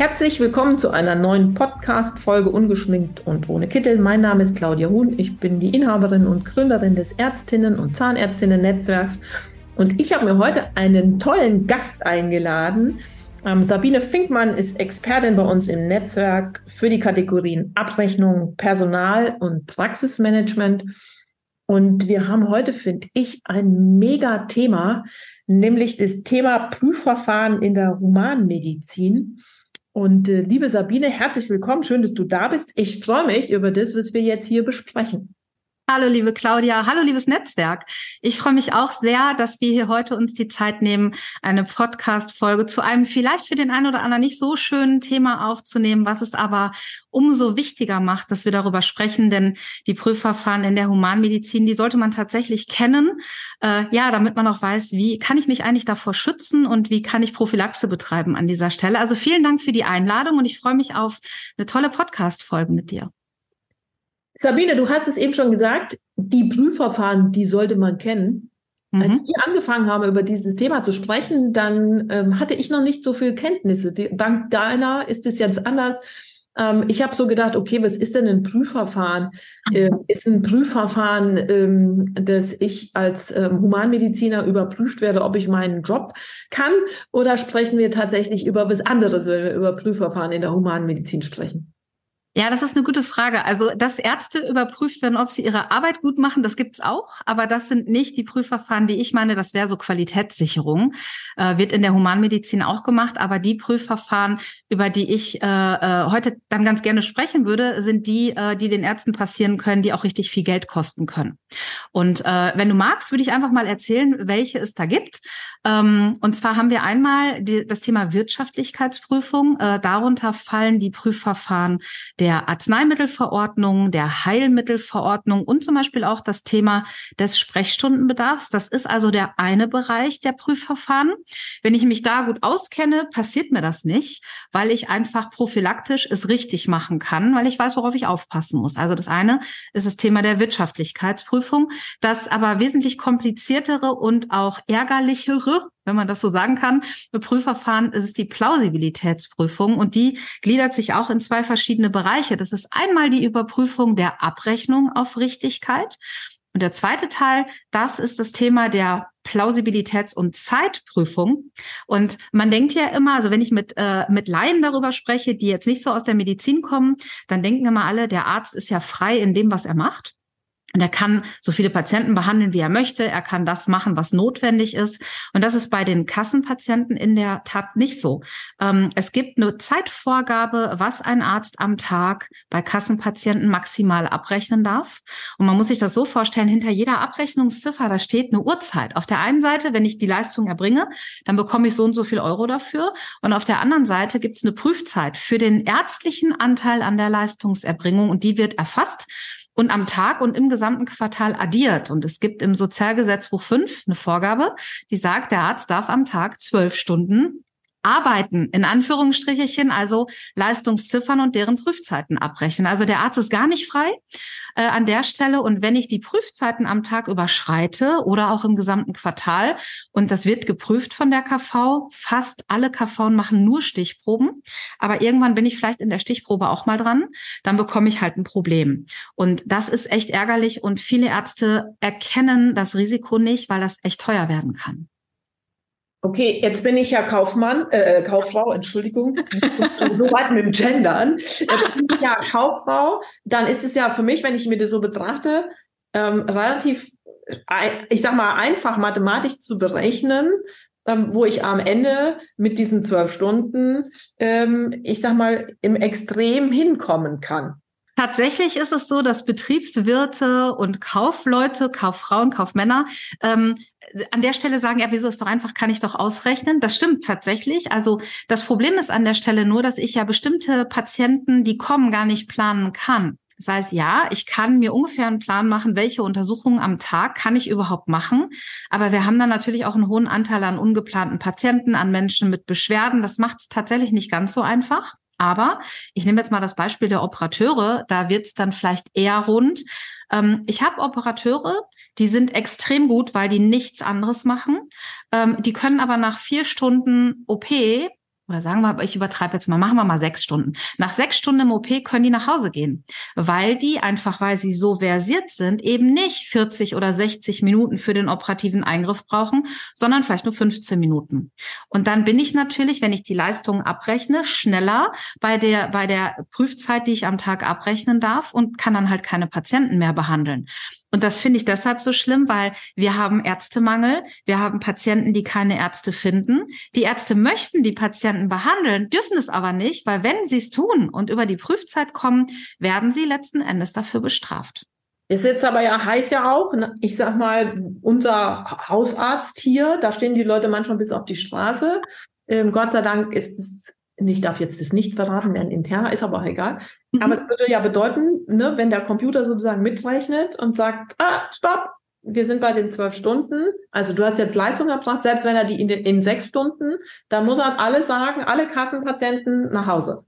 Herzlich willkommen zu einer neuen Podcast-Folge Ungeschminkt und ohne Kittel. Mein Name ist Claudia Huhn. Ich bin die Inhaberin und Gründerin des Ärztinnen- und Zahnärztinnen-Netzwerks und ich habe mir heute einen tollen Gast eingeladen. Ähm, Sabine Finkmann ist Expertin bei uns im Netzwerk für die Kategorien Abrechnung, Personal und Praxismanagement. Und wir haben heute, finde ich, ein mega Thema, nämlich das Thema Prüfverfahren in der Humanmedizin. Und äh, liebe Sabine, herzlich willkommen. Schön, dass du da bist. Ich freue mich über das, was wir jetzt hier besprechen. Hallo, liebe Claudia. Hallo, liebes Netzwerk. Ich freue mich auch sehr, dass wir hier heute uns die Zeit nehmen, eine Podcast-Folge zu einem vielleicht für den einen oder anderen nicht so schönen Thema aufzunehmen, was es aber umso wichtiger macht, dass wir darüber sprechen, denn die Prüfverfahren in der Humanmedizin, die sollte man tatsächlich kennen, äh, ja, damit man auch weiß, wie kann ich mich eigentlich davor schützen und wie kann ich Prophylaxe betreiben an dieser Stelle. Also vielen Dank für die Einladung und ich freue mich auf eine tolle Podcast-Folge mit dir. Sabine, du hast es eben schon gesagt, die Prüfverfahren, die sollte man kennen. Mhm. Als wir angefangen haben, über dieses Thema zu sprechen, dann ähm, hatte ich noch nicht so viel Kenntnisse. Die, dank deiner ist es jetzt anders. Ähm, ich habe so gedacht, okay, was ist denn ein Prüfverfahren? Äh, ist ein Prüfverfahren, ähm, dass ich als ähm, Humanmediziner überprüft werde, ob ich meinen Job kann? Oder sprechen wir tatsächlich über was anderes, wenn wir über Prüfverfahren in der Humanmedizin sprechen? Ja, das ist eine gute Frage. Also, dass Ärzte überprüft werden, ob sie ihre Arbeit gut machen, das gibt's auch. Aber das sind nicht die Prüfverfahren, die ich meine. Das wäre so Qualitätssicherung. Äh, wird in der Humanmedizin auch gemacht. Aber die Prüfverfahren, über die ich äh, äh, heute dann ganz gerne sprechen würde, sind die, äh, die den Ärzten passieren können, die auch richtig viel Geld kosten können. Und äh, wenn du magst, würde ich einfach mal erzählen, welche es da gibt. Ähm, und zwar haben wir einmal die, das Thema Wirtschaftlichkeitsprüfung. Äh, darunter fallen die Prüfverfahren der Arzneimittelverordnung, der Heilmittelverordnung und zum Beispiel auch das Thema des Sprechstundenbedarfs. Das ist also der eine Bereich der Prüfverfahren. Wenn ich mich da gut auskenne, passiert mir das nicht, weil ich einfach prophylaktisch es richtig machen kann, weil ich weiß, worauf ich aufpassen muss. Also das eine ist das Thema der Wirtschaftlichkeitsprüfung. Das aber wesentlich kompliziertere und auch ärgerlichere wenn man das so sagen kann. Prüfverfahren ist es die Plausibilitätsprüfung und die gliedert sich auch in zwei verschiedene Bereiche. Das ist einmal die Überprüfung der Abrechnung auf Richtigkeit. Und der zweite Teil, das ist das Thema der Plausibilitäts- und Zeitprüfung. Und man denkt ja immer, also wenn ich mit, äh, mit Laien darüber spreche, die jetzt nicht so aus der Medizin kommen, dann denken immer alle, der Arzt ist ja frei in dem, was er macht. Und er kann so viele Patienten behandeln, wie er möchte. Er kann das machen, was notwendig ist. Und das ist bei den Kassenpatienten in der Tat nicht so. Ähm, es gibt eine Zeitvorgabe, was ein Arzt am Tag bei Kassenpatienten maximal abrechnen darf. Und man muss sich das so vorstellen, hinter jeder Abrechnungsziffer, da steht eine Uhrzeit. Auf der einen Seite, wenn ich die Leistung erbringe, dann bekomme ich so und so viel Euro dafür. Und auf der anderen Seite gibt es eine Prüfzeit für den ärztlichen Anteil an der Leistungserbringung. Und die wird erfasst und am Tag und im gesamten Quartal addiert. Und es gibt im Sozialgesetzbuch 5 eine Vorgabe, die sagt, der Arzt darf am Tag zwölf Stunden arbeiten, in Anführungsstrichechen, also Leistungsziffern und deren Prüfzeiten abbrechen. Also der Arzt ist gar nicht frei äh, an der Stelle. Und wenn ich die Prüfzeiten am Tag überschreite oder auch im gesamten Quartal, und das wird geprüft von der KV, fast alle KV machen nur Stichproben, aber irgendwann bin ich vielleicht in der Stichprobe auch mal dran, dann bekomme ich halt ein Problem. Und das ist echt ärgerlich und viele Ärzte erkennen das Risiko nicht, weil das echt teuer werden kann. Okay, jetzt bin ich ja Kaufmann, äh, äh Kauffrau, Entschuldigung, so weit mit dem Gendern. Jetzt bin ich ja Kauffrau, dann ist es ja für mich, wenn ich mir das so betrachte, ähm, relativ, ich sag mal, einfach mathematisch zu berechnen, ähm, wo ich am Ende mit diesen zwölf Stunden, ähm, ich sag mal, im Extrem hinkommen kann. Tatsächlich ist es so, dass Betriebswirte und Kaufleute, Kauffrauen, Kaufmänner ähm, an der Stelle sagen, ja, wieso ist doch einfach, kann ich doch ausrechnen. Das stimmt tatsächlich. Also das Problem ist an der Stelle nur, dass ich ja bestimmte Patienten, die kommen, gar nicht planen kann. Das heißt, ja, ich kann mir ungefähr einen Plan machen, welche Untersuchungen am Tag kann ich überhaupt machen. Aber wir haben dann natürlich auch einen hohen Anteil an ungeplanten Patienten, an Menschen mit Beschwerden. Das macht es tatsächlich nicht ganz so einfach. Aber ich nehme jetzt mal das Beispiel der Operateure, da wird es dann vielleicht eher rund. Ähm, ich habe Operateure, die sind extrem gut, weil die nichts anderes machen. Ähm, die können aber nach vier Stunden OP oder sagen wir, ich übertreibe jetzt mal, machen wir mal sechs Stunden. Nach sechs Stunden im OP können die nach Hause gehen, weil die einfach, weil sie so versiert sind, eben nicht 40 oder 60 Minuten für den operativen Eingriff brauchen, sondern vielleicht nur 15 Minuten. Und dann bin ich natürlich, wenn ich die Leistungen abrechne, schneller bei der, bei der Prüfzeit, die ich am Tag abrechnen darf und kann dann halt keine Patienten mehr behandeln. Und das finde ich deshalb so schlimm, weil wir haben Ärztemangel, wir haben Patienten, die keine Ärzte finden. Die Ärzte möchten die Patienten behandeln, dürfen es aber nicht, weil wenn sie es tun und über die Prüfzeit kommen, werden sie letzten Endes dafür bestraft. Ist jetzt aber ja heiß ja auch, ne? ich sag mal, unser Hausarzt hier, da stehen die Leute manchmal bis auf die Straße. Ähm, Gott sei Dank ist es ich darf jetzt das nicht verraten, wer ein interner ist, aber auch egal. Mhm. Aber es würde ja bedeuten, ne, wenn der Computer sozusagen mitrechnet und sagt, ah, stopp, wir sind bei den zwölf Stunden. Also du hast jetzt Leistung erbracht, selbst wenn er die in, in sechs Stunden, dann muss er alle sagen, alle Kassenpatienten nach Hause.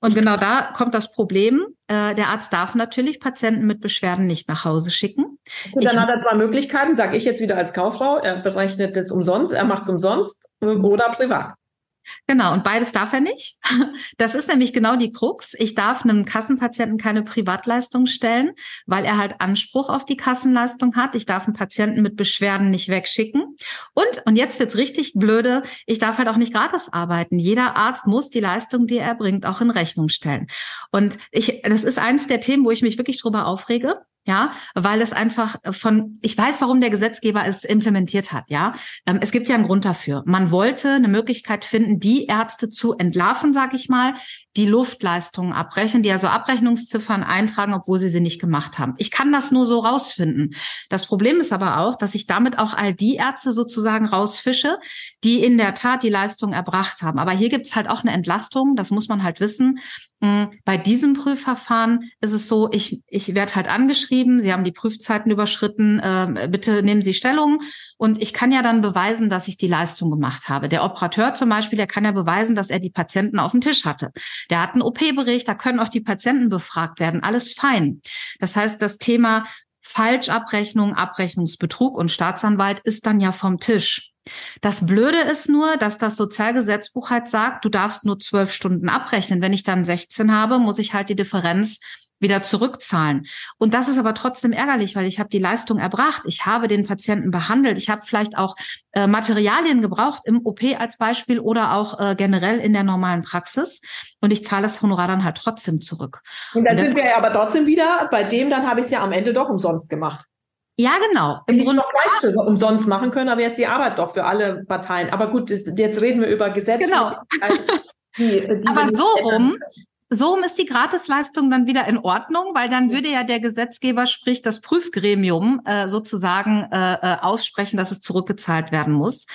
Und genau da kommt das Problem. Äh, der Arzt darf natürlich Patienten mit Beschwerden nicht nach Hause schicken. Und dann ich, hat er zwei Möglichkeiten, sage ich jetzt wieder als Kauffrau. Er berechnet das umsonst, er macht es umsonst oder privat. Genau, und beides darf er nicht. Das ist nämlich genau die Krux. Ich darf einem Kassenpatienten keine Privatleistung stellen, weil er halt Anspruch auf die Kassenleistung hat. Ich darf einen Patienten mit Beschwerden nicht wegschicken. Und, und jetzt wird's richtig blöde, ich darf halt auch nicht gratis arbeiten. Jeder Arzt muss die Leistung, die er bringt, auch in Rechnung stellen. Und ich, das ist eins der Themen, wo ich mich wirklich drüber aufrege ja, weil es einfach von, ich weiß, warum der Gesetzgeber es implementiert hat, ja. Ähm, es gibt ja einen Grund dafür. Man wollte eine Möglichkeit finden, die Ärzte zu entlarven, sag ich mal, die Luftleistungen abbrechen, die also Abrechnungsziffern eintragen, obwohl sie sie nicht gemacht haben. Ich kann das nur so rausfinden. Das Problem ist aber auch, dass ich damit auch all die Ärzte sozusagen rausfische, die in der Tat die Leistung erbracht haben. Aber hier gibt's halt auch eine Entlastung, das muss man halt wissen. Hm, bei diesem Prüfverfahren ist es so, ich, ich werde halt angeschrieben, Sie haben die Prüfzeiten überschritten, äh, bitte nehmen Sie Stellung. Und ich kann ja dann beweisen, dass ich die Leistung gemacht habe. Der Operateur zum Beispiel, der kann ja beweisen, dass er die Patienten auf dem Tisch hatte. Der hat einen OP-Bericht, da können auch die Patienten befragt werden. Alles fein. Das heißt, das Thema Falschabrechnung, Abrechnungsbetrug und Staatsanwalt ist dann ja vom Tisch. Das Blöde ist nur, dass das Sozialgesetzbuch halt sagt, du darfst nur zwölf Stunden abrechnen. Wenn ich dann 16 habe, muss ich halt die Differenz wieder zurückzahlen. Und das ist aber trotzdem ärgerlich, weil ich habe die Leistung erbracht, ich habe den Patienten behandelt, ich habe vielleicht auch äh, Materialien gebraucht im OP als Beispiel oder auch äh, generell in der normalen Praxis und ich zahle das Honorar dann halt trotzdem zurück. Und dann und sind wir ja aber trotzdem wieder bei dem, dann habe ich es ja am Ende doch umsonst gemacht. Ja, genau. Im Grunde noch gleich für umsonst machen können, aber jetzt die Arbeit doch für alle Parteien. Aber gut, jetzt reden wir über Gesetze. Genau. Die, die aber so rum so ist die Gratisleistung dann wieder in Ordnung, weil dann würde ja der Gesetzgeber, sprich das Prüfgremium, äh, sozusagen äh, äh, aussprechen, dass es zurückgezahlt werden muss.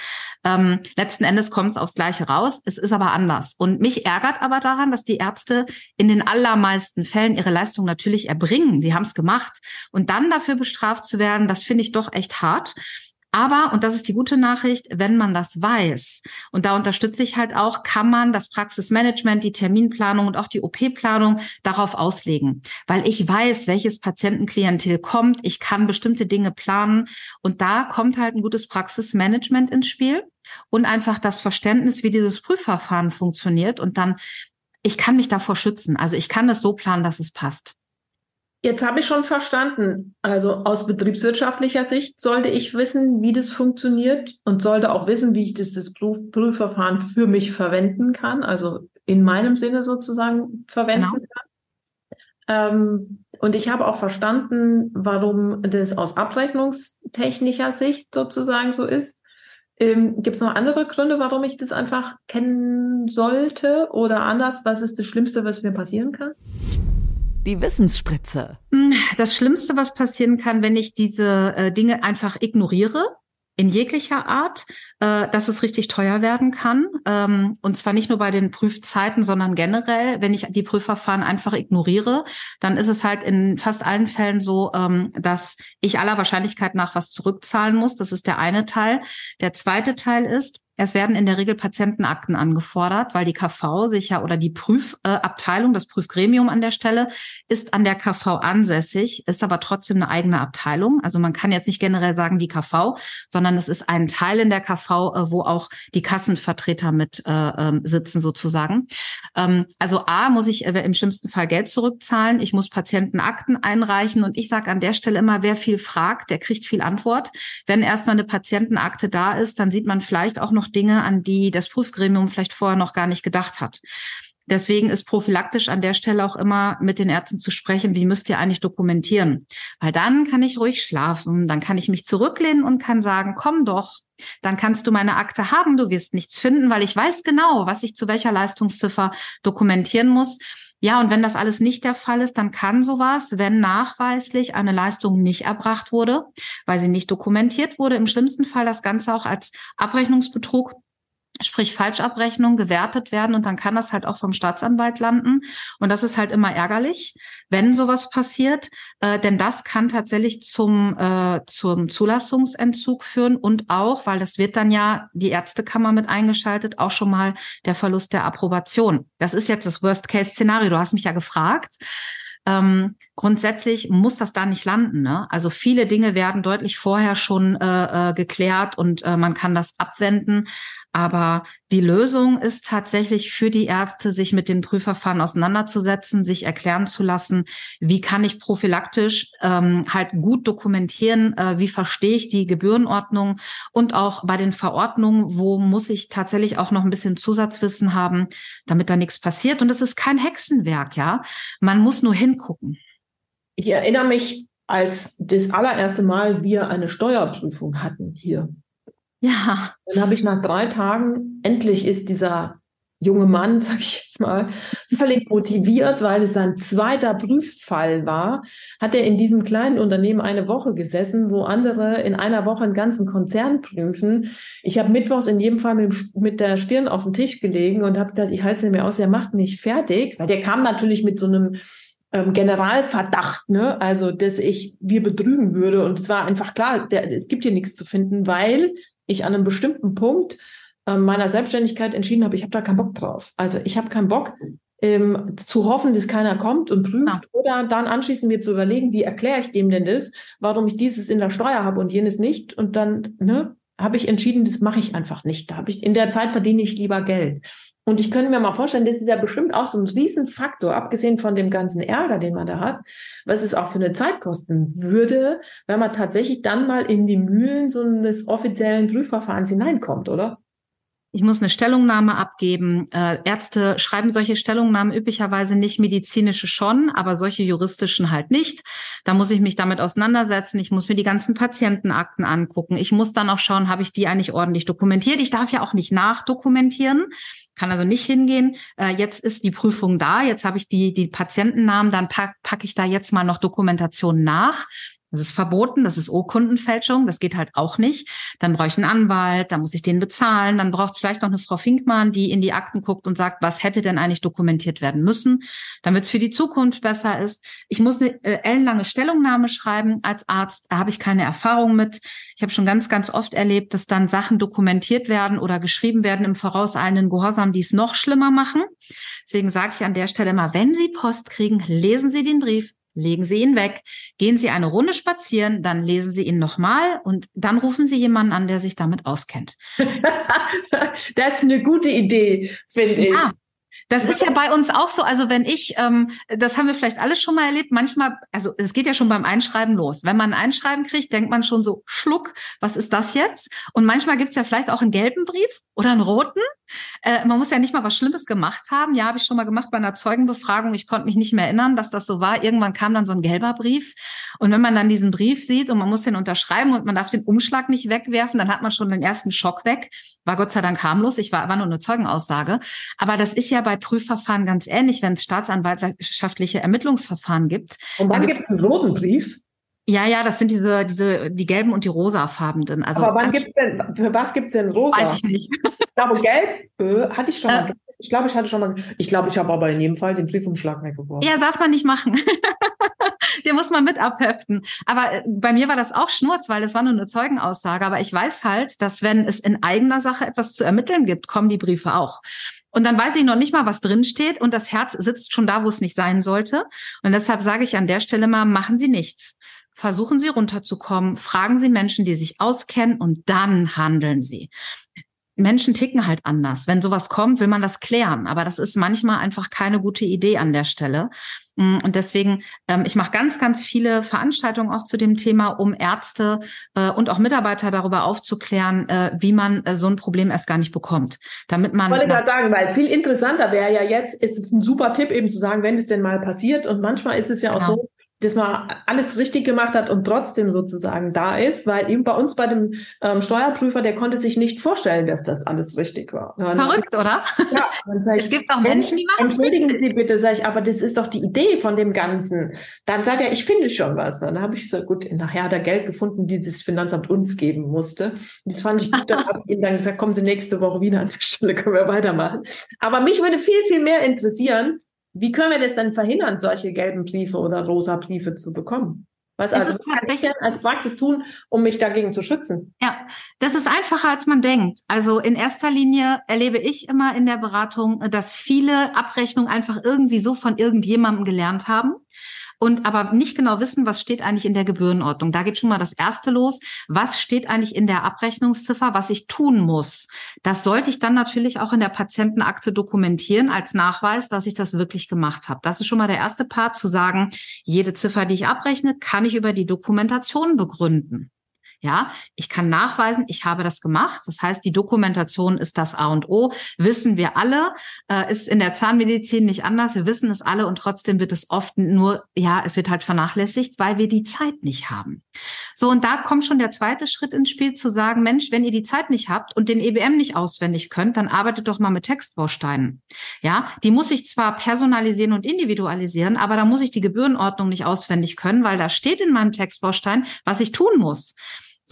Ähm, letzten Endes kommt es aufs Gleiche raus. Es ist aber anders. Und mich ärgert aber daran, dass die Ärzte in den allermeisten Fällen ihre Leistung natürlich erbringen. Sie haben es gemacht. Und dann dafür bestraft zu werden, das finde ich doch echt hart. Aber, und das ist die gute Nachricht, wenn man das weiß, und da unterstütze ich halt auch, kann man das Praxismanagement, die Terminplanung und auch die OP-Planung darauf auslegen. Weil ich weiß, welches Patientenklientel kommt, ich kann bestimmte Dinge planen und da kommt halt ein gutes Praxismanagement ins Spiel und einfach das Verständnis, wie dieses Prüfverfahren funktioniert und dann, ich kann mich davor schützen. Also ich kann das so planen, dass es passt. Jetzt habe ich schon verstanden. Also aus betriebswirtschaftlicher Sicht sollte ich wissen, wie das funktioniert und sollte auch wissen, wie ich das, das Prüfverfahren für mich verwenden kann, also in meinem Sinne sozusagen verwenden genau. kann. Ähm, und ich habe auch verstanden, warum das aus abrechnungstechnischer Sicht sozusagen so ist. Ähm, Gibt es noch andere Gründe, warum ich das einfach kennen sollte? Oder anders, was ist das Schlimmste, was mir passieren kann? Die Wissensspritze. Hm, das Schlimmste, was passieren kann, wenn ich diese äh, Dinge einfach ignoriere, in jeglicher Art, äh, dass es richtig teuer werden kann. Ähm, und zwar nicht nur bei den Prüfzeiten, sondern generell, wenn ich die Prüfverfahren einfach ignoriere, dann ist es halt in fast allen Fällen so, ähm, dass ich aller Wahrscheinlichkeit nach was zurückzahlen muss. Das ist der eine Teil. Der zweite Teil ist, es werden in der Regel Patientenakten angefordert, weil die KV sich ja oder die Prüfabteilung, das Prüfgremium an der Stelle, ist an der KV ansässig, ist aber trotzdem eine eigene Abteilung. Also man kann jetzt nicht generell sagen die KV, sondern es ist ein Teil in der KV, äh, wo auch die Kassenvertreter mit äh, ähm, sitzen sozusagen. Ähm, also A muss ich äh, im schlimmsten Fall Geld zurückzahlen, ich muss Patientenakten einreichen und ich sage an der Stelle immer, wer viel fragt, der kriegt viel Antwort. Wenn erstmal eine Patientenakte da ist, dann sieht man vielleicht auch noch Dinge, an die das Prüfgremium vielleicht vorher noch gar nicht gedacht hat. Deswegen ist prophylaktisch an der Stelle auch immer mit den Ärzten zu sprechen, wie müsst ihr eigentlich dokumentieren? Weil dann kann ich ruhig schlafen, dann kann ich mich zurücklehnen und kann sagen, komm doch, dann kannst du meine Akte haben, du wirst nichts finden, weil ich weiß genau, was ich zu welcher Leistungsziffer dokumentieren muss. Ja, und wenn das alles nicht der Fall ist, dann kann sowas, wenn nachweislich eine Leistung nicht erbracht wurde, weil sie nicht dokumentiert wurde, im schlimmsten Fall das Ganze auch als Abrechnungsbetrug sprich Falschabrechnung gewertet werden und dann kann das halt auch vom Staatsanwalt landen und das ist halt immer ärgerlich, wenn sowas passiert, äh, denn das kann tatsächlich zum äh, zum Zulassungsentzug führen und auch, weil das wird dann ja die Ärztekammer mit eingeschaltet, auch schon mal der Verlust der Approbation. Das ist jetzt das Worst-Case-Szenario. Du hast mich ja gefragt. Ähm, grundsätzlich muss das da nicht landen. Ne? Also viele Dinge werden deutlich vorher schon äh, äh, geklärt und äh, man kann das abwenden. Aber die Lösung ist tatsächlich für die Ärzte, sich mit den Prüfverfahren auseinanderzusetzen, sich erklären zu lassen, wie kann ich prophylaktisch ähm, halt gut dokumentieren, äh, wie verstehe ich die Gebührenordnung und auch bei den Verordnungen, wo muss ich tatsächlich auch noch ein bisschen Zusatzwissen haben, damit da nichts passiert. Und es ist kein Hexenwerk, ja. Man muss nur hingucken. Ich erinnere mich, als das allererste Mal wir eine Steuerprüfung hatten hier ja. Dann habe ich nach drei Tagen, endlich ist dieser junge Mann, sag ich jetzt mal, völlig motiviert, weil es sein zweiter Prüffall war, hat er in diesem kleinen Unternehmen eine Woche gesessen, wo andere in einer Woche einen ganzen Konzern prüfen. Ich habe mittwochs in jedem Fall mit, mit der Stirn auf den Tisch gelegen und habe gedacht, ich halte es mir aus, er macht mich fertig, weil der kam natürlich mit so einem ähm, Generalverdacht, ne? Also, dass ich wir betrügen würde. Und es war einfach klar, der, es gibt hier nichts zu finden, weil ich an einem bestimmten Punkt äh, meiner Selbstständigkeit entschieden habe, ich habe da keinen Bock drauf. Also ich habe keinen Bock ähm, zu hoffen, dass keiner kommt und prüft ja. oder dann anschließend mir zu überlegen, wie erkläre ich dem denn das, warum ich dieses in der Steuer habe und jenes nicht und dann ne, habe ich entschieden, das mache ich einfach nicht. Da habe ich in der Zeit verdiene ich lieber Geld. Und ich könnte mir mal vorstellen, das ist ja bestimmt auch so ein Riesenfaktor, abgesehen von dem ganzen Ärger, den man da hat, was es auch für eine Zeit kosten würde, wenn man tatsächlich dann mal in die Mühlen so eines offiziellen Prüfverfahrens hineinkommt, oder? Ich muss eine Stellungnahme abgeben. Äh, Ärzte schreiben solche Stellungnahmen üblicherweise nicht, medizinische schon, aber solche juristischen halt nicht. Da muss ich mich damit auseinandersetzen. Ich muss mir die ganzen Patientenakten angucken. Ich muss dann auch schauen, habe ich die eigentlich ordentlich dokumentiert. Ich darf ja auch nicht nachdokumentieren kann also nicht hingehen, äh, jetzt ist die Prüfung da, jetzt habe ich die, die Patientennamen, dann pack, packe ich da jetzt mal noch Dokumentation nach das ist verboten, das ist Urkundenfälschung, das geht halt auch nicht. Dann brauche ich einen Anwalt, dann muss ich den bezahlen, dann braucht es vielleicht noch eine Frau Finkmann, die in die Akten guckt und sagt, was hätte denn eigentlich dokumentiert werden müssen, damit es für die Zukunft besser ist. Ich muss eine äh, ellenlange Stellungnahme schreiben als Arzt, da habe ich keine Erfahrung mit. Ich habe schon ganz, ganz oft erlebt, dass dann Sachen dokumentiert werden oder geschrieben werden im vorauseilenden Gehorsam, die es noch schlimmer machen. Deswegen sage ich an der Stelle mal, wenn Sie Post kriegen, lesen Sie den Brief, legen Sie ihn weg, gehen Sie eine Runde spazieren, dann lesen Sie ihn nochmal und dann rufen Sie jemanden an, der sich damit auskennt. das ist eine gute Idee, finde ich. Ja. Das ist ja bei uns auch so. Also wenn ich, ähm, das haben wir vielleicht alle schon mal erlebt, manchmal, also es geht ja schon beim Einschreiben los. Wenn man ein Einschreiben kriegt, denkt man schon so, Schluck, was ist das jetzt? Und manchmal gibt's ja vielleicht auch einen gelben Brief oder einen roten. Äh, man muss ja nicht mal was Schlimmes gemacht haben. Ja, habe ich schon mal gemacht bei einer Zeugenbefragung. Ich konnte mich nicht mehr erinnern, dass das so war. Irgendwann kam dann so ein gelber Brief. Und wenn man dann diesen Brief sieht und man muss den unterschreiben und man darf den Umschlag nicht wegwerfen, dann hat man schon den ersten Schock weg. War Gott sei Dank harmlos. Ich war, war nur eine Zeugenaussage. Aber das ist ja bei Prüfverfahren ganz ähnlich, wenn es staatsanwaltschaftliche Ermittlungsverfahren gibt. Und wann gibt es einen roten Brief? Ja, ja, das sind diese, diese, die gelben und die rosafarbenen. Also Aber wann gibt's denn, für was gibt's denn rosa? Weiß ich nicht. Ich glaube, gelb äh, hatte ich schon mal. Ich glaube, ich hatte schon mal. Ich glaube, ich habe aber in jedem Fall den Briefumschlag weggeworfen. Ja, darf man nicht machen. Den muss man mit abheften. Aber äh, bei mir war das auch Schnurz, weil es war nur eine Zeugenaussage. Aber ich weiß halt, dass wenn es in eigener Sache etwas zu ermitteln gibt, kommen die Briefe auch. Und dann weiß ich noch nicht mal, was drin steht und das Herz sitzt schon da, wo es nicht sein sollte. Und deshalb sage ich an der Stelle mal, machen Sie nichts. Versuchen Sie runterzukommen, fragen Sie Menschen, die sich auskennen und dann handeln Sie. Menschen ticken halt anders. Wenn sowas kommt, will man das klären. Aber das ist manchmal einfach keine gute Idee an der Stelle. Mm, und deswegen, ähm, ich mache ganz, ganz viele Veranstaltungen auch zu dem Thema, um Ärzte äh, und auch Mitarbeiter darüber aufzuklären, äh, wie man äh, so ein Problem erst gar nicht bekommt. Damit man. Ich wollte gerade sagen, weil viel interessanter wäre ja jetzt, ist es ein super Tipp eben zu sagen, wenn es denn mal passiert. Und manchmal ist es ja genau. auch so, dass man alles richtig gemacht hat und trotzdem sozusagen da ist, weil eben bei uns bei dem ähm, Steuerprüfer, der konnte sich nicht vorstellen, dass das alles richtig war. Verrückt, oder? Ja, es gibt auch Menschen, die machen Entschuldigen Sie bitte, sag ich, aber das ist doch die Idee von dem Ganzen. Dann sagt er, ich finde schon was. Dann habe ich so, gut, nachher hat er Geld gefunden, die das Finanzamt uns geben musste. Das fand ich gut. Dann habe ich ihm dann gesagt, kommen Sie nächste Woche wieder an der Stelle, können wir weitermachen. Aber mich würde viel, viel mehr interessieren, wie können wir das denn verhindern, solche gelben Briefe oder rosa Briefe zu bekommen? Was also was kann ich denn als Praxis tun, um mich dagegen zu schützen? Ja, das ist einfacher, als man denkt. Also in erster Linie erlebe ich immer in der Beratung, dass viele Abrechnungen einfach irgendwie so von irgendjemandem gelernt haben und aber nicht genau wissen, was steht eigentlich in der Gebührenordnung. Da geht schon mal das erste los. Was steht eigentlich in der Abrechnungsziffer, was ich tun muss? Das sollte ich dann natürlich auch in der Patientenakte dokumentieren als Nachweis, dass ich das wirklich gemacht habe. Das ist schon mal der erste Part zu sagen, jede Ziffer, die ich abrechne, kann ich über die Dokumentation begründen. Ja, ich kann nachweisen, ich habe das gemacht. Das heißt, die Dokumentation ist das A und O. Wissen wir alle, äh, ist in der Zahnmedizin nicht anders. Wir wissen es alle und trotzdem wird es oft nur, ja, es wird halt vernachlässigt, weil wir die Zeit nicht haben. So, und da kommt schon der zweite Schritt ins Spiel zu sagen, Mensch, wenn ihr die Zeit nicht habt und den EBM nicht auswendig könnt, dann arbeitet doch mal mit Textbausteinen. Ja, die muss ich zwar personalisieren und individualisieren, aber da muss ich die Gebührenordnung nicht auswendig können, weil da steht in meinem Textbaustein, was ich tun muss.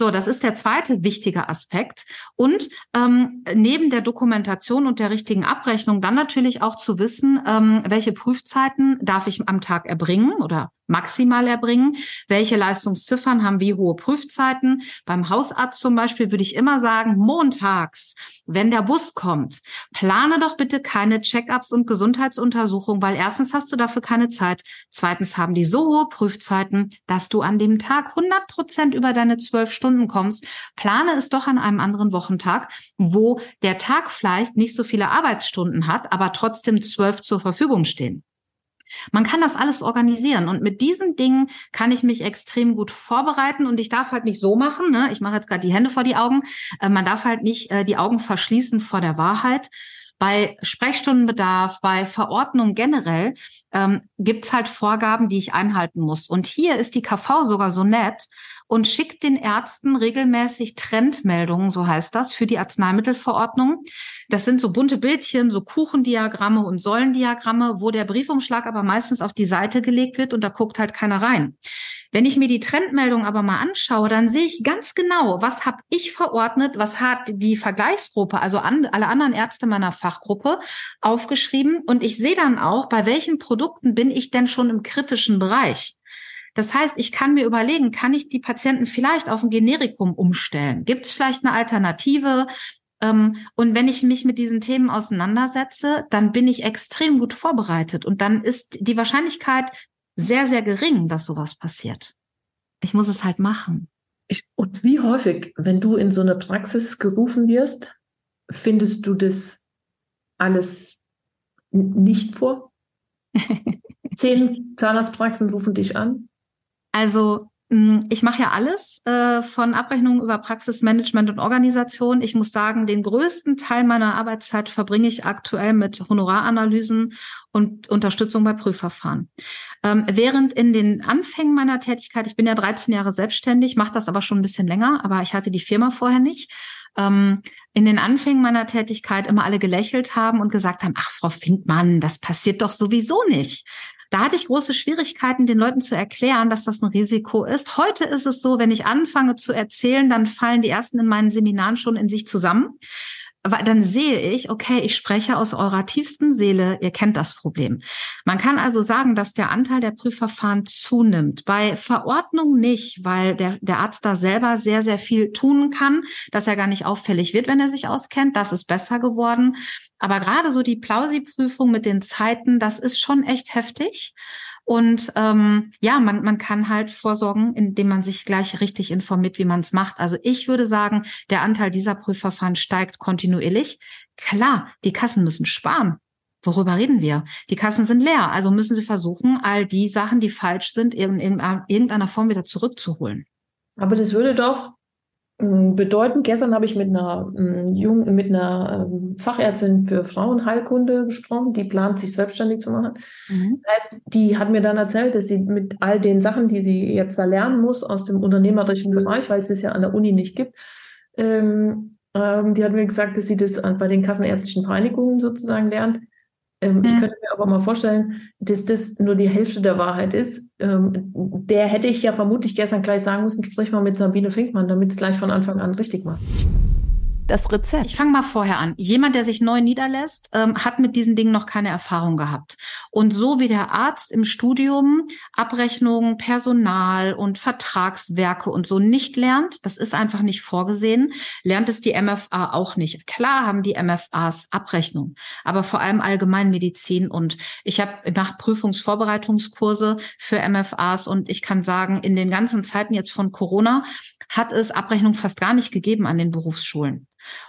So, das ist der zweite wichtige Aspekt. Und ähm, neben der Dokumentation und der richtigen Abrechnung dann natürlich auch zu wissen, ähm, welche Prüfzeiten darf ich am Tag erbringen oder maximal erbringen. Welche Leistungsziffern haben wie hohe Prüfzeiten? Beim Hausarzt zum Beispiel würde ich immer sagen, montags, wenn der Bus kommt, plane doch bitte keine Check-ups und Gesundheitsuntersuchungen, weil erstens hast du dafür keine Zeit. Zweitens haben die so hohe Prüfzeiten, dass du an dem Tag 100 Prozent über deine zwölf Stunden kommst. Plane es doch an einem anderen Wochentag, wo der Tag vielleicht nicht so viele Arbeitsstunden hat, aber trotzdem zwölf zur Verfügung stehen. Man kann das alles organisieren und mit diesen Dingen kann ich mich extrem gut vorbereiten und ich darf halt nicht so machen, ne? ich mache jetzt gerade die Hände vor die Augen, äh, man darf halt nicht äh, die Augen verschließen vor der Wahrheit. Bei Sprechstundenbedarf, bei Verordnung generell ähm, gibt's halt Vorgaben, die ich einhalten muss. Und hier ist die KV sogar so nett und schickt den Ärzten regelmäßig Trendmeldungen, so heißt das, für die Arzneimittelverordnung. Das sind so bunte Bildchen, so Kuchendiagramme und Säulendiagramme, wo der Briefumschlag aber meistens auf die Seite gelegt wird und da guckt halt keiner rein. Wenn ich mir die Trendmeldung aber mal anschaue, dann sehe ich ganz genau, was habe ich verordnet, was hat die Vergleichsgruppe, also an, alle anderen Ärzte meiner Fachgruppe aufgeschrieben und ich sehe dann auch, bei welchen Produkten bin ich denn schon im kritischen Bereich. Das heißt, ich kann mir überlegen, kann ich die Patienten vielleicht auf ein Generikum umstellen? Gibt es vielleicht eine Alternative? Ähm, und wenn ich mich mit diesen Themen auseinandersetze, dann bin ich extrem gut vorbereitet und dann ist die Wahrscheinlichkeit sehr, sehr gering, dass sowas passiert. Ich muss es halt machen. Ich, und wie häufig, wenn du in so eine Praxis gerufen wirst, findest du das alles nicht vor? Zehn Zahnarztpraxen rufen dich an? Also mm, ich mache ja alles äh, von Abrechnungen über Praxismanagement und Organisation. Ich muss sagen, den größten Teil meiner Arbeitszeit verbringe ich aktuell mit Honoraranalysen und Unterstützung bei Prüfverfahren. Ähm, während in den Anfängen meiner Tätigkeit, ich bin ja 13 Jahre selbstständig, mache das aber schon ein bisschen länger, aber ich hatte die Firma vorher nicht. Ähm, in den Anfängen meiner Tätigkeit immer alle gelächelt haben und gesagt haben, ach, Frau Finkmann, das passiert doch sowieso nicht. Da hatte ich große Schwierigkeiten, den Leuten zu erklären, dass das ein Risiko ist. Heute ist es so, wenn ich anfange zu erzählen, dann fallen die ersten in meinen Seminaren schon in sich zusammen weil dann sehe ich, okay, ich spreche aus eurer tiefsten Seele, ihr kennt das Problem. Man kann also sagen, dass der Anteil der Prüfverfahren zunimmt. Bei Verordnung nicht, weil der, der Arzt da selber sehr, sehr viel tun kann, dass er gar nicht auffällig wird, wenn er sich auskennt. Das ist besser geworden. Aber gerade so die Plausi-Prüfung mit den Zeiten, das ist schon echt heftig. Und ähm, ja, man, man kann halt vorsorgen, indem man sich gleich richtig informiert, wie man es macht. Also ich würde sagen, der Anteil dieser Prüfverfahren steigt kontinuierlich. Klar, die Kassen müssen sparen. Worüber reden wir? Die Kassen sind leer, also müssen sie versuchen, all die Sachen, die falsch sind, in irgendeiner Form wieder zurückzuholen. Aber das würde doch bedeutend, gestern habe ich mit einer ähm, jungen, mit einer ähm, Fachärztin für Frauenheilkunde gesprochen, die plant, sich selbstständig zu machen. Mhm. Das heißt, die hat mir dann erzählt, dass sie mit all den Sachen, die sie jetzt da lernen muss aus dem unternehmerischen Bereich, weil es es ja an der Uni nicht gibt, ähm, ähm, die hat mir gesagt, dass sie das bei den kassenärztlichen Vereinigungen sozusagen lernt. Ähm, mhm. Ich könnte mir aber mal vorstellen, dass das nur die Hälfte der Wahrheit ist. Ähm, der hätte ich ja vermutlich gestern gleich sagen müssen, sprich mal mit Sabine Finkmann, damit es gleich von Anfang an richtig machst das Rezept? Ich fange mal vorher an. Jemand, der sich neu niederlässt, ähm, hat mit diesen Dingen noch keine Erfahrung gehabt. Und so wie der Arzt im Studium Abrechnungen, Personal und Vertragswerke und so nicht lernt, das ist einfach nicht vorgesehen, lernt es die MFA auch nicht. Klar haben die MFAs Abrechnung, aber vor allem Allgemeinmedizin und ich habe nach Prüfungsvorbereitungskurse für MFAs und ich kann sagen, in den ganzen Zeiten jetzt von Corona hat es Abrechnung fast gar nicht gegeben an den Berufsschulen.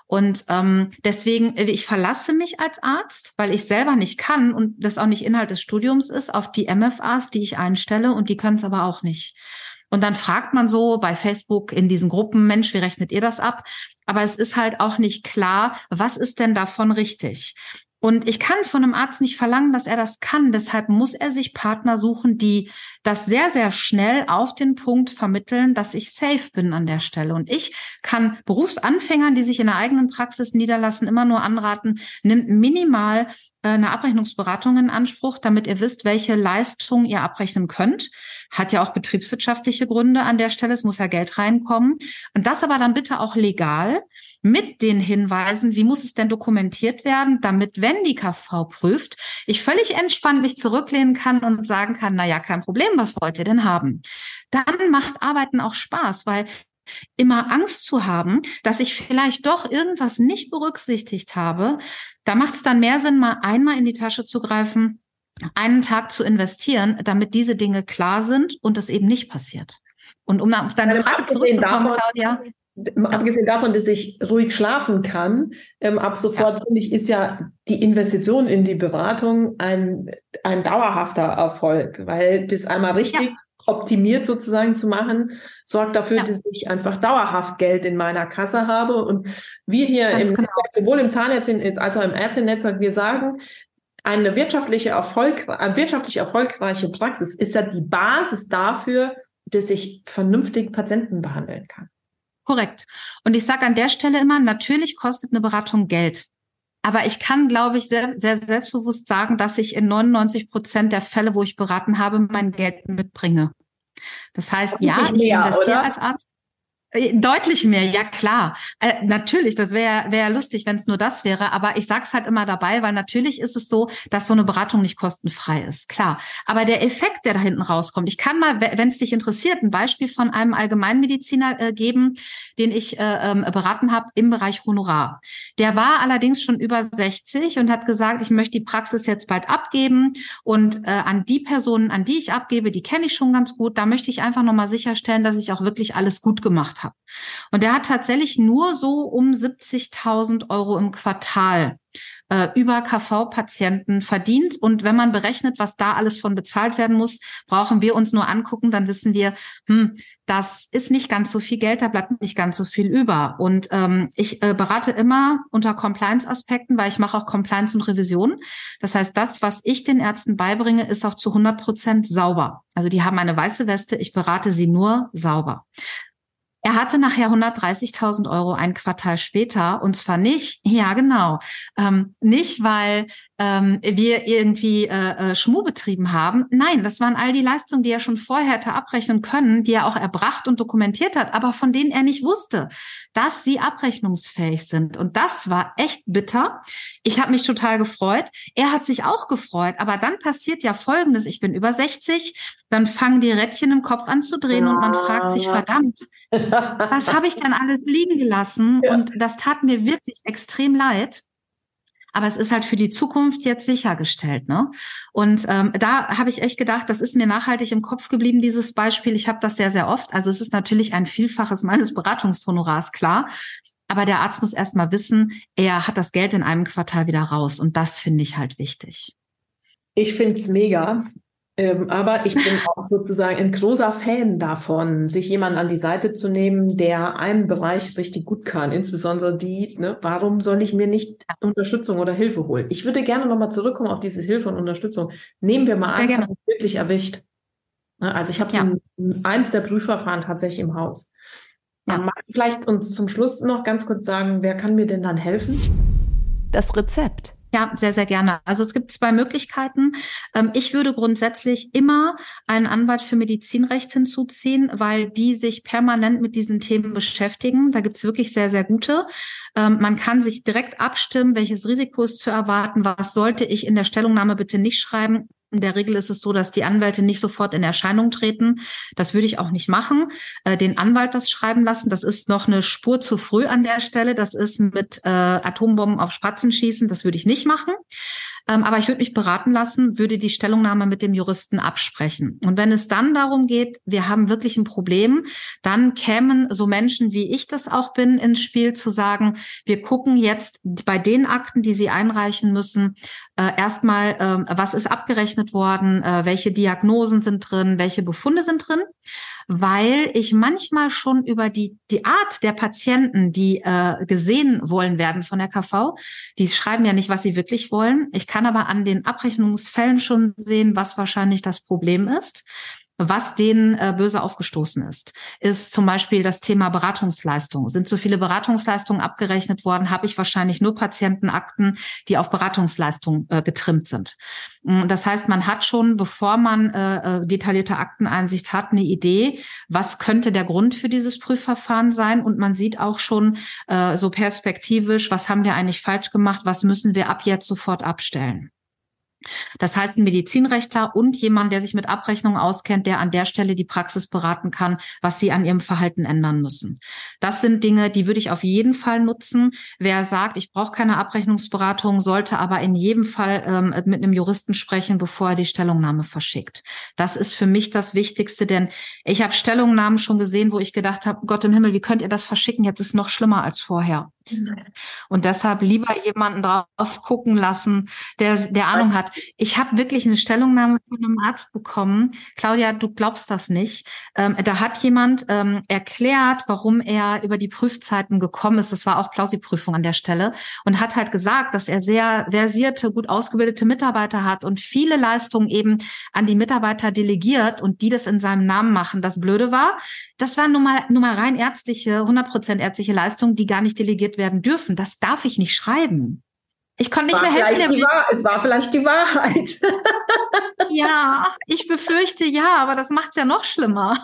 Und ähm, deswegen, äh, ich verlasse mich als Arzt, weil ich selber nicht kann und das auch nicht Inhalt des Studiums ist, auf die MFAs, die ich einstelle und die können es aber auch nicht. Und dann fragt man so bei Facebook in diesen Gruppen, Mensch, wie rechnet ihr das ab? Aber es ist halt auch nicht klar, was ist denn davon richtig? Und ich kann von einem Arzt nicht verlangen, dass er das kann. Deshalb muss er sich Partner suchen, die das sehr, sehr schnell auf den Punkt vermitteln, dass ich safe bin an der Stelle. Und ich kann Berufsanfängern, die sich in der eigenen Praxis niederlassen, immer nur anraten, nimmt minimal äh, eine Abrechnungsberatung in Anspruch, damit ihr wisst, welche Leistung ihr abrechnen könnt. Hat ja auch betriebswirtschaftliche Gründe an der Stelle. Es muss ja Geld reinkommen. Und das aber dann bitte auch legal mit den Hinweisen, wie muss es denn dokumentiert werden, damit, wenn die KV prüft, ich völlig entspannt mich zurücklehnen kann und sagen kann, na ja, kein Problem, was wollt ihr denn haben? Dann macht Arbeiten auch Spaß, weil immer Angst zu haben, dass ich vielleicht doch irgendwas nicht berücksichtigt habe, da macht es dann mehr Sinn, mal einmal in die Tasche zu greifen, einen Tag zu investieren, damit diese Dinge klar sind und das eben nicht passiert. Und um auf deine Frage zurückzukommen, davon, Claudia. Abgesehen davon, dass ich ruhig schlafen kann, ähm, ab sofort ja. finde ich, ist ja die Investition in die Beratung ein, ein dauerhafter Erfolg, weil das einmal richtig ja optimiert sozusagen zu machen, sorgt dafür, ja. dass ich einfach dauerhaft Geld in meiner Kasse habe. Und wir hier im, genau. sowohl im Zahnärztin als auch im Ärztenetzwerk, wir sagen, eine wirtschaftliche Erfolg, eine wirtschaftlich erfolgreiche Praxis ist ja die Basis dafür, dass ich vernünftig Patienten behandeln kann. Korrekt. Und ich sage an der Stelle immer, natürlich kostet eine Beratung Geld. Aber ich kann, glaube ich, sehr, sehr selbstbewusst sagen, dass ich in 99 Prozent der Fälle, wo ich beraten habe, mein Geld mitbringe. Das heißt, ja, ich investiere als Arzt. Äh, deutlich mehr, ja klar. Äh, natürlich, das wäre wär lustig, wenn es nur das wäre, aber ich sag's halt immer dabei, weil natürlich ist es so, dass so eine Beratung nicht kostenfrei ist, klar. Aber der Effekt, der da hinten rauskommt, ich kann mal, wenn es dich interessiert, ein Beispiel von einem Allgemeinmediziner äh, geben, den ich äh, ähm, beraten habe im Bereich Honorar. Der war allerdings schon über 60 und hat gesagt, ich möchte die Praxis jetzt bald abgeben und äh, an die Personen, an die ich abgebe, die kenne ich schon ganz gut, da möchte ich einfach nochmal sicherstellen, dass ich auch wirklich alles gut gemacht habe. Und der hat tatsächlich nur so um 70.000 Euro im Quartal äh, über KV-Patienten verdient. Und wenn man berechnet, was da alles von bezahlt werden muss, brauchen wir uns nur angucken, dann wissen wir, hm, das ist nicht ganz so viel Geld, da bleibt nicht ganz so viel über. Und ähm, ich äh, berate immer unter Compliance-Aspekten, weil ich mache auch Compliance und Revision. Das heißt, das, was ich den Ärzten beibringe, ist auch zu 100 Prozent sauber. Also die haben eine weiße Weste, ich berate sie nur sauber. Er hatte nachher 130.000 Euro ein Quartal später und zwar nicht, ja genau, ähm, nicht weil ähm, wir irgendwie äh, äh, Schmuh betrieben haben. Nein, das waren all die Leistungen, die er schon vorher hätte abrechnen können, die er auch erbracht und dokumentiert hat, aber von denen er nicht wusste, dass sie abrechnungsfähig sind. Und das war echt bitter. Ich habe mich total gefreut. Er hat sich auch gefreut. Aber dann passiert ja Folgendes. Ich bin über 60, dann fangen die Rädchen im Kopf an zu drehen und man fragt sich, verdammt, was habe ich denn alles liegen gelassen? Ja. Und das tat mir wirklich extrem leid. Aber es ist halt für die Zukunft jetzt sichergestellt. Ne? Und ähm, da habe ich echt gedacht, das ist mir nachhaltig im Kopf geblieben, dieses Beispiel. Ich habe das sehr, sehr oft. Also es ist natürlich ein Vielfaches meines Beratungshonorars, klar. Aber der Arzt muss erst mal wissen, er hat das Geld in einem Quartal wieder raus. Und das finde ich halt wichtig. Ich finde es mega. Ähm, aber ich bin auch sozusagen ein großer Fan davon, sich jemanden an die Seite zu nehmen, der einen Bereich richtig gut kann, insbesondere die, ne, warum soll ich mir nicht Unterstützung oder Hilfe holen? Ich würde gerne nochmal zurückkommen auf diese Hilfe und Unterstützung. Nehmen wir mal an, es wirklich erwischt. Ne, also ich habe ja. so eins der Prüfverfahren tatsächlich im Haus. Ja. Magst du vielleicht uns zum Schluss noch ganz kurz sagen, wer kann mir denn dann helfen? Das Rezept. Ja, sehr, sehr gerne. Also es gibt zwei Möglichkeiten. Ähm, ich würde grundsätzlich immer einen Anwalt für Medizinrecht hinzuziehen, weil die sich permanent mit diesen Themen beschäftigen. Da gibt es wirklich sehr, sehr gute. Ähm, man kann sich direkt abstimmen, welches Risiko ist zu erwarten, was sollte ich in der Stellungnahme bitte nicht schreiben. In der Regel ist es so, dass die Anwälte nicht sofort in Erscheinung treten. Das würde ich auch nicht machen. Äh, den Anwalt das schreiben lassen, das ist noch eine Spur zu früh an der Stelle. Das ist mit äh, Atombomben auf Spatzen schießen. Das würde ich nicht machen. Ähm, aber ich würde mich beraten lassen, würde die Stellungnahme mit dem Juristen absprechen. Und wenn es dann darum geht, wir haben wirklich ein Problem, dann kämen so Menschen, wie ich das auch bin, ins Spiel zu sagen, wir gucken jetzt bei den Akten, die Sie einreichen müssen, äh, erstmal, äh, was ist abgerechnet worden, äh, welche Diagnosen sind drin, welche Befunde sind drin weil ich manchmal schon über die, die Art der Patienten, die äh, gesehen wollen werden von der KV, die schreiben ja nicht, was sie wirklich wollen. Ich kann aber an den Abrechnungsfällen schon sehen, was wahrscheinlich das Problem ist. Was denen äh, böse aufgestoßen ist, ist zum Beispiel das Thema Beratungsleistung. Sind so viele Beratungsleistungen abgerechnet worden, habe ich wahrscheinlich nur Patientenakten, die auf Beratungsleistung äh, getrimmt sind. Mm, das heißt, man hat schon, bevor man äh, äh, detaillierte Akteneinsicht hat, eine Idee, was könnte der Grund für dieses Prüfverfahren sein. Und man sieht auch schon äh, so perspektivisch, was haben wir eigentlich falsch gemacht, was müssen wir ab jetzt sofort abstellen. Das heißt, ein Medizinrechtler und jemand, der sich mit Abrechnung auskennt, der an der Stelle die Praxis beraten kann, was sie an ihrem Verhalten ändern müssen. Das sind Dinge, die würde ich auf jeden Fall nutzen. Wer sagt, ich brauche keine Abrechnungsberatung, sollte aber in jedem Fall ähm, mit einem Juristen sprechen, bevor er die Stellungnahme verschickt. Das ist für mich das Wichtigste, denn ich habe Stellungnahmen schon gesehen, wo ich gedacht habe, Gott im Himmel, wie könnt ihr das verschicken? Jetzt ist es noch schlimmer als vorher. Und deshalb lieber jemanden drauf gucken lassen, der, der Ahnung hat. Ich habe wirklich eine Stellungnahme von einem Arzt bekommen. Claudia, du glaubst das nicht. Ähm, da hat jemand ähm, erklärt, warum er über die Prüfzeiten gekommen ist. Das war auch Plausiprüfung an der Stelle. Und hat halt gesagt, dass er sehr versierte, gut ausgebildete Mitarbeiter hat und viele Leistungen eben an die Mitarbeiter delegiert und die das in seinem Namen machen. Das Blöde war, das war nun mal, nun mal rein ärztliche, 100% ärztliche Leistungen, die gar nicht delegiert werden dürfen. Das darf ich nicht schreiben. Ich konnte nicht mehr helfen. es war vielleicht die Wahrheit. ja, ich befürchte ja, aber das macht es ja noch schlimmer.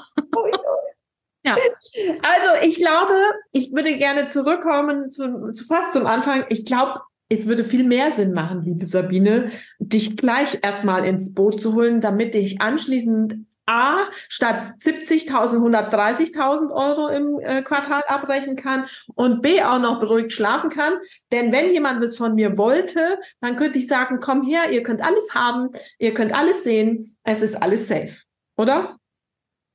ja. Also ich glaube, ich würde gerne zurückkommen zu, zu fast zum Anfang. Ich glaube, es würde viel mehr Sinn machen, liebe Sabine, dich gleich erstmal ins Boot zu holen, damit ich anschließend A statt 70.000 130.000 Euro im äh, Quartal abbrechen kann und B auch noch beruhigt schlafen kann. Denn wenn jemand das von mir wollte, dann könnte ich sagen, komm her, ihr könnt alles haben, ihr könnt alles sehen, es ist alles safe, oder?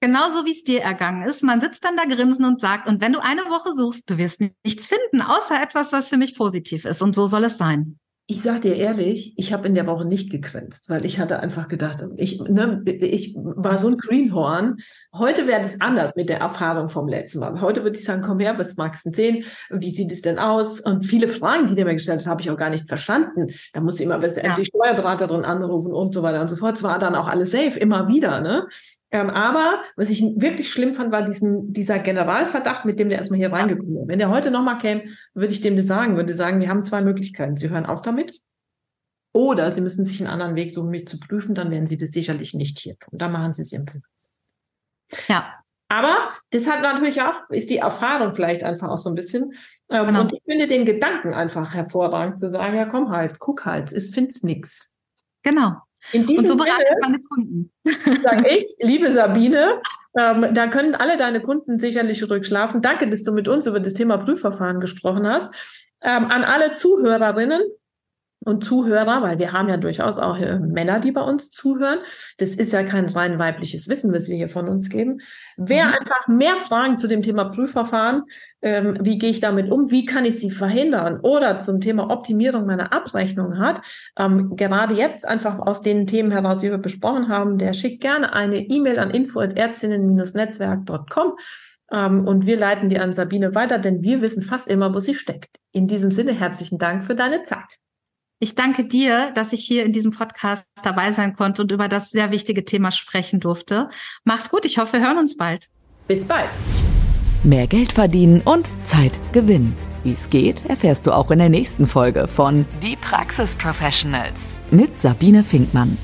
Genauso wie es dir ergangen ist. Man sitzt dann da grinsen und sagt, und wenn du eine Woche suchst, du wirst nichts finden, außer etwas, was für mich positiv ist. Und so soll es sein. Ich sag dir ehrlich, ich habe in der Woche nicht gegrinst, weil ich hatte einfach gedacht, ich, ne, ich war so ein Greenhorn. Heute wäre das anders mit der Erfahrung vom letzten Mal. Heute würde ich sagen, komm her, was magst du sehen? Wie sieht es denn aus? Und viele Fragen, die der mir gestellt hat, habe ich auch gar nicht verstanden. Da musste ich immer ja. die Steuerberaterin anrufen und so weiter und so fort. Es war dann auch alles safe, immer wieder. Ne? Ähm, aber was ich wirklich schlimm fand, war diesen, dieser Generalverdacht, mit dem der erstmal hier reingekommen ist. Wenn der heute nochmal käme, würde ich dem das sagen, würde sagen, wir haben zwei Möglichkeiten. Sie hören auf damit Oder Sie müssen sich einen anderen Weg suchen, mich zu prüfen, dann werden Sie das sicherlich nicht hier tun. Da machen Sie es im Finanzamt. Ja. Aber das hat natürlich auch, ist die Erfahrung vielleicht einfach auch so ein bisschen. Ähm, genau. Und ich finde den Gedanken einfach hervorragend zu sagen, ja komm halt, guck halt, es find's nix. Genau. In diesem und so berate Sinne, ich meine Kunden. Sage ich, liebe Sabine, ähm, da können alle deine Kunden sicherlich ruhig schlafen. Danke, dass du mit uns über das Thema Prüfverfahren gesprochen hast. Ähm, an alle Zuhörerinnen, und Zuhörer, weil wir haben ja durchaus auch äh, Männer, die bei uns zuhören. Das ist ja kein rein weibliches Wissen, was wir hier von uns geben. Wer mhm. einfach mehr Fragen zu dem Thema Prüfverfahren, ähm, wie gehe ich damit um, wie kann ich sie verhindern oder zum Thema Optimierung meiner Abrechnung hat, ähm, gerade jetzt einfach aus den Themen heraus, die wir besprochen haben, der schickt gerne eine E-Mail an info.ärztinnen-netzwerk.com ähm, und wir leiten die an Sabine weiter, denn wir wissen fast immer, wo sie steckt. In diesem Sinne herzlichen Dank für deine Zeit. Ich danke dir, dass ich hier in diesem Podcast dabei sein konnte und über das sehr wichtige Thema sprechen durfte. Mach's gut, ich hoffe, wir hören uns bald. Bis bald. Mehr Geld verdienen und Zeit gewinnen. Wie es geht, erfährst du auch in der nächsten Folge von Die Praxis Professionals mit Sabine Finkmann.